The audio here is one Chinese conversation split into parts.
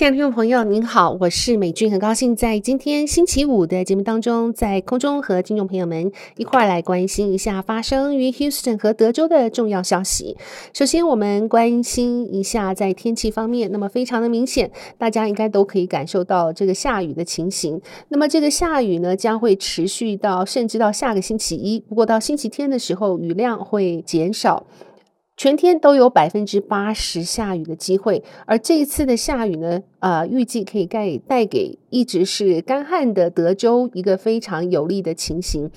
亲爱的听众朋友，您好，我是美君，很高兴在今天星期五的节目当中，在空中和听众朋友们一块来关心一下发生于 Houston 和德州的重要消息。首先，我们关心一下在天气方面，那么非常的明显，大家应该都可以感受到这个下雨的情形。那么这个下雨呢，将会持续到甚至到下个星期一，不过到星期天的时候，雨量会减少。全天都有百分之八十下雨的机会，而这一次的下雨呢，呃，预计可以带带给一直是干旱的德州一个非常有利的情形，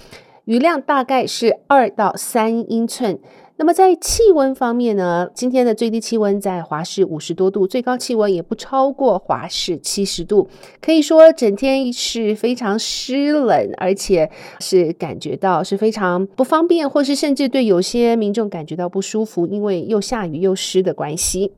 雨量大概是二到三英寸。那么在气温方面呢，今天的最低气温在华氏五十多度，最高气温也不超过华氏七十度，可以说整天是非常湿冷，而且是感觉到是非常不方便，或是甚至对有些民众感觉到不舒服，因为又下雨又湿的关系。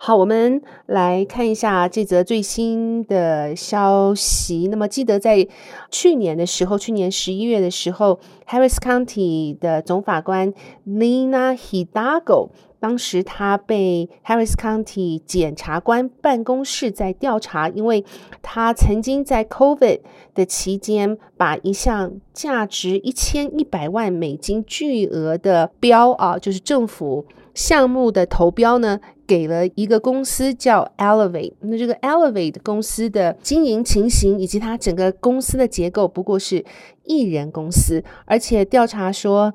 好，我们来看一下这则最新的消息。那么，记得在去年的时候，去年十一月的时候，Harris County 的总法官 Lina Hidalgo，当时他被 Harris County 检察官办公室在调查，因为他曾经在 COVID 的期间，把一项价值一千一百万美金巨额的标啊，就是政府项目的投标呢。给了一个公司叫 Elevate，那这个 Elevate 公司的经营情形以及它整个公司的结构不过是一人公司，而且调查说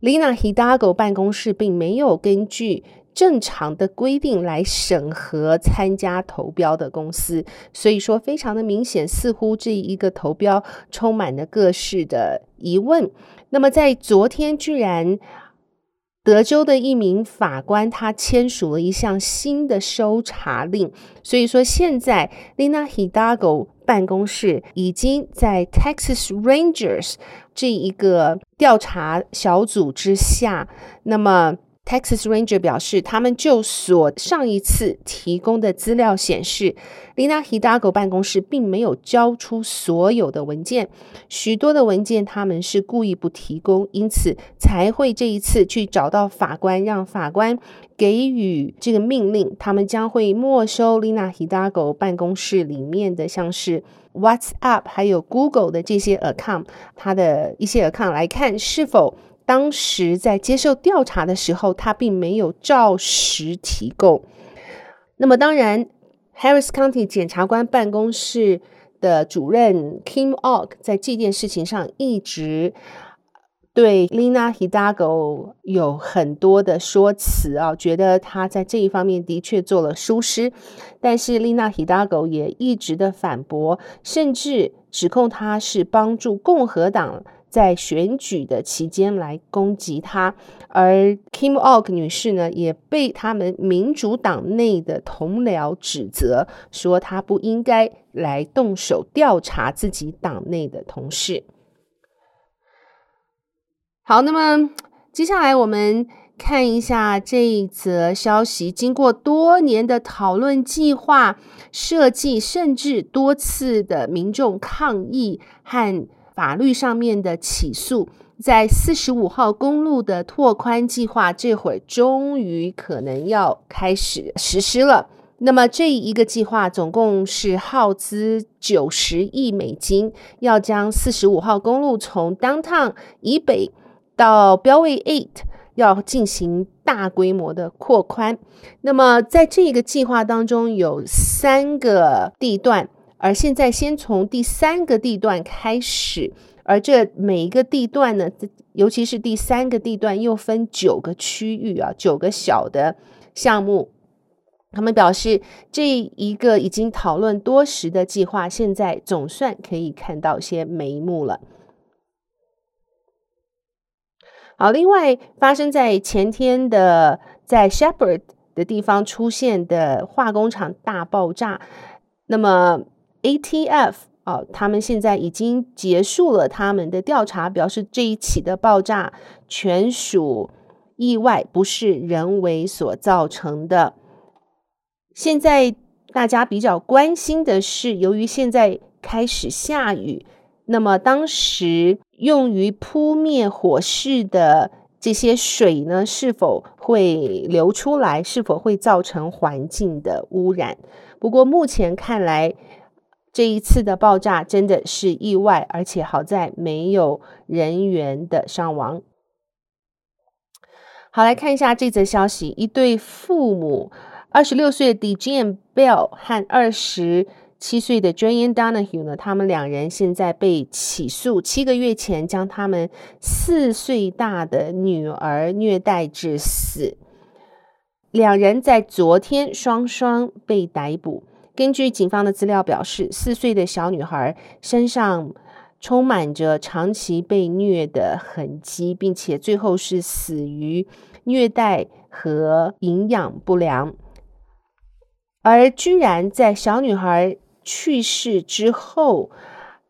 ，Lina Hidalgo 办公室并没有根据正常的规定来审核参加投标的公司，所以说非常的明显，似乎这一个投标充满了各式的疑问。那么在昨天居然。德州的一名法官，他签署了一项新的搜查令，所以说现在 Lina Hidalgo 办公室已经在 Texas Rangers 这一个调查小组之下，那么。Texas Ranger 表示，他们就所上一次提供的资料显示，Lina Hidalgo 办公室并没有交出所有的文件，许多的文件他们是故意不提供，因此才会这一次去找到法官，让法官给予这个命令，他们将会没收 Lina Hidalgo 办公室里面的像是 WhatsApp 还有 Google 的这些 account，他的一些 account 来看是否。当时在接受调查的时候，他并没有照实提供。那么，当然，Harris County 检察官办公室的主任 Kim Ogg 在这件事情上一直对 Lina Hidalgo 有很多的说辞啊，觉得他在这一方面的确做了疏失。但是 Lina Hidalgo 也一直的反驳，甚至指控他是帮助共和党。在选举的期间来攻击他，而 Kim Ogg 女士呢，也被他们民主党内的同僚指责，说她不应该来动手调查自己党内的同事。好，那么接下来我们看一下这一则消息，经过多年的讨论、计划、设计，甚至多次的民众抗议和。法律上面的起诉，在四十五号公路的拓宽计划，这会儿终于可能要开始实施了。那么这一个计划总共是耗资九十亿美金，要将四十五号公路从 Downtown 以北到标位 Eight 要进行大规模的扩宽。那么在这个计划当中有三个地段。而现在，先从第三个地段开始，而这每一个地段呢，尤其是第三个地段，又分九个区域啊，九个小的项目。他们表示，这一个已经讨论多时的计划，现在总算可以看到些眉目了。好，另外发生在前天的在 Shepherd 的地方出现的化工厂大爆炸，那么。ATF 啊，他们现在已经结束了他们的调查，表示这一起的爆炸全属意外，不是人为所造成的。现在大家比较关心的是，由于现在开始下雨，那么当时用于扑灭火势的这些水呢，是否会流出来？是否会造成环境的污染？不过目前看来，这一次的爆炸真的是意外，而且好在没有人员的伤亡。好，来看一下这则消息：一对父母，二十六岁的 DeJane Bell 和二十七岁的 Joanne Donahue 呢，他们两人现在被起诉，七个月前将他们四岁大的女儿虐待致死。两人在昨天双双被逮捕。根据警方的资料表示，四岁的小女孩身上充满着长期被虐的痕迹，并且最后是死于虐待和营养不良。而居然在小女孩去世之后，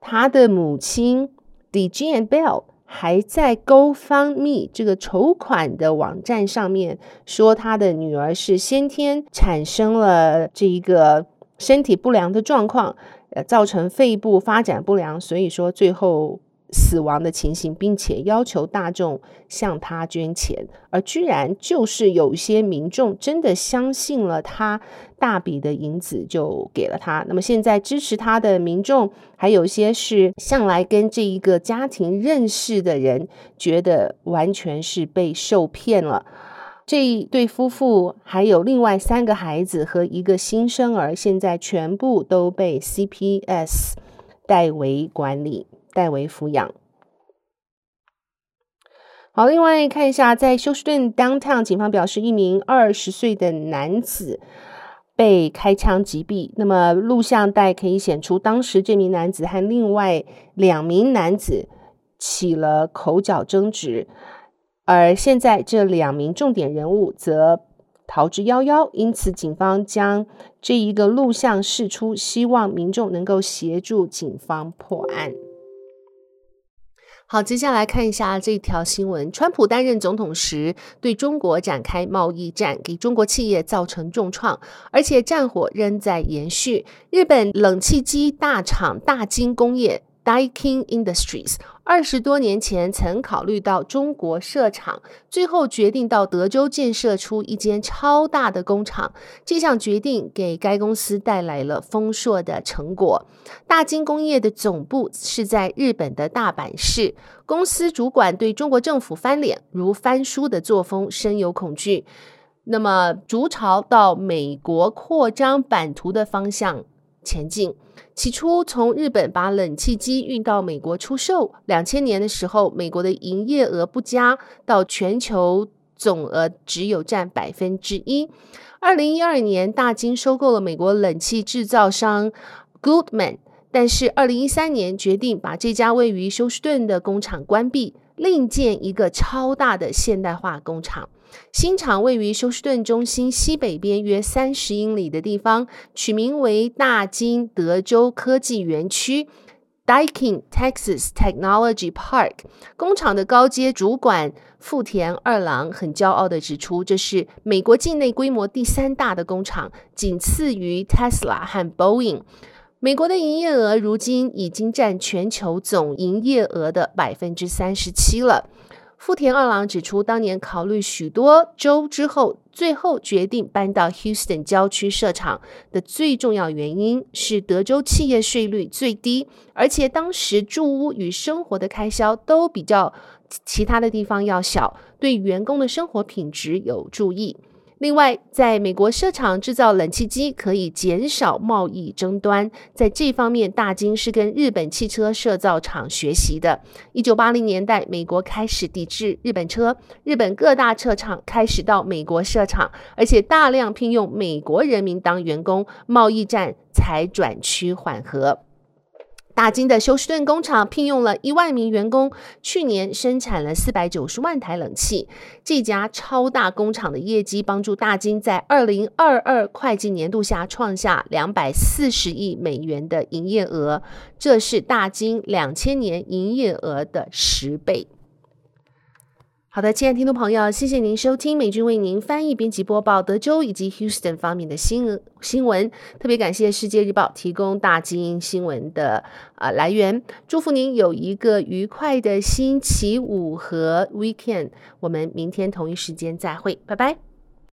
她的母亲 Dejan Bell 还在 GoFundMe 这个筹款的网站上面说，她的女儿是先天产生了这一个。身体不良的状况，呃，造成肺部发展不良，所以说最后死亡的情形，并且要求大众向他捐钱，而居然就是有一些民众真的相信了他大笔的银子就给了他。那么现在支持他的民众，还有一些是向来跟这一个家庭认识的人，觉得完全是被受骗了。这一对夫妇还有另外三个孩子和一个新生儿，现在全部都被 CPS 代为管理、代为抚养。好，另外看一下，在休斯顿 Downtown，警方表示，一名二十岁的男子被开枪击毙。那么录像带可以显出，当时这名男子和另外两名男子起了口角争执。而现在，这两名重点人物则逃之夭夭，因此警方将这一个录像释出，希望民众能够协助警方破案。好，接下来看一下这条新闻：川普担任总统时，对中国展开贸易战，给中国企业造成重创，而且战火仍在延续。日本冷气机大厂大金工业。DaiKing Industries 二十多年前曾考虑到中国设厂，最后决定到德州建设出一间超大的工厂。这项决定给该公司带来了丰硕的成果。大金工业的总部是在日本的大阪市，公司主管对中国政府翻脸如翻书的作风深有恐惧，那么逐朝到美国扩张版图的方向前进。起初，从日本把冷气机运到美国出售。两千年的时候，美国的营业额不佳，到全球总额只有占百分之一。二零一二年，大金收购了美国冷气制造商 Goodman，但是二零一三年决定把这家位于休斯顿的工厂关闭，另建一个超大的现代化工厂。新厂位于休斯顿中心西北边约三十英里的地方，取名为大金德州科技园区 （Diking Texas Technology Park）。工厂的高阶主管富田二郎很骄傲地指出，这是美国境内规模第三大的工厂，仅次于 Tesla 和 Boeing。美国的营业额如今已经占全球总营业额的百分之三十七了。富田二郎指出，当年考虑许多州之后，最后决定搬到 Houston 郊区设厂的最重要原因是德州企业税率最低，而且当时住屋与生活的开销都比较其他的地方要小，对员工的生活品质有注意。另外，在美国设厂制造冷气机可以减少贸易争端，在这方面，大金是跟日本汽车设造厂学习的。一九八零年代，美国开始抵制日本车，日本各大车厂开始到美国设厂，而且大量聘用美国人民当员工，贸易战才转趋缓和。大金的休斯顿工厂聘用了一万名员工，去年生产了四百九十万台冷气。这家超大工厂的业绩帮助大金在二零二二会计年度下创下两百四十亿美元的营业额，这是大金两千年营业额的十倍。好的，亲爱的听众朋友，谢谢您收听美军为您翻译、编辑、播报德州以及 Houston 方面的新闻新闻。特别感谢《世界日报》提供大基因新闻的、呃、来源。祝福您有一个愉快的星期五和 Weekend。我们明天同一时间再会，拜拜。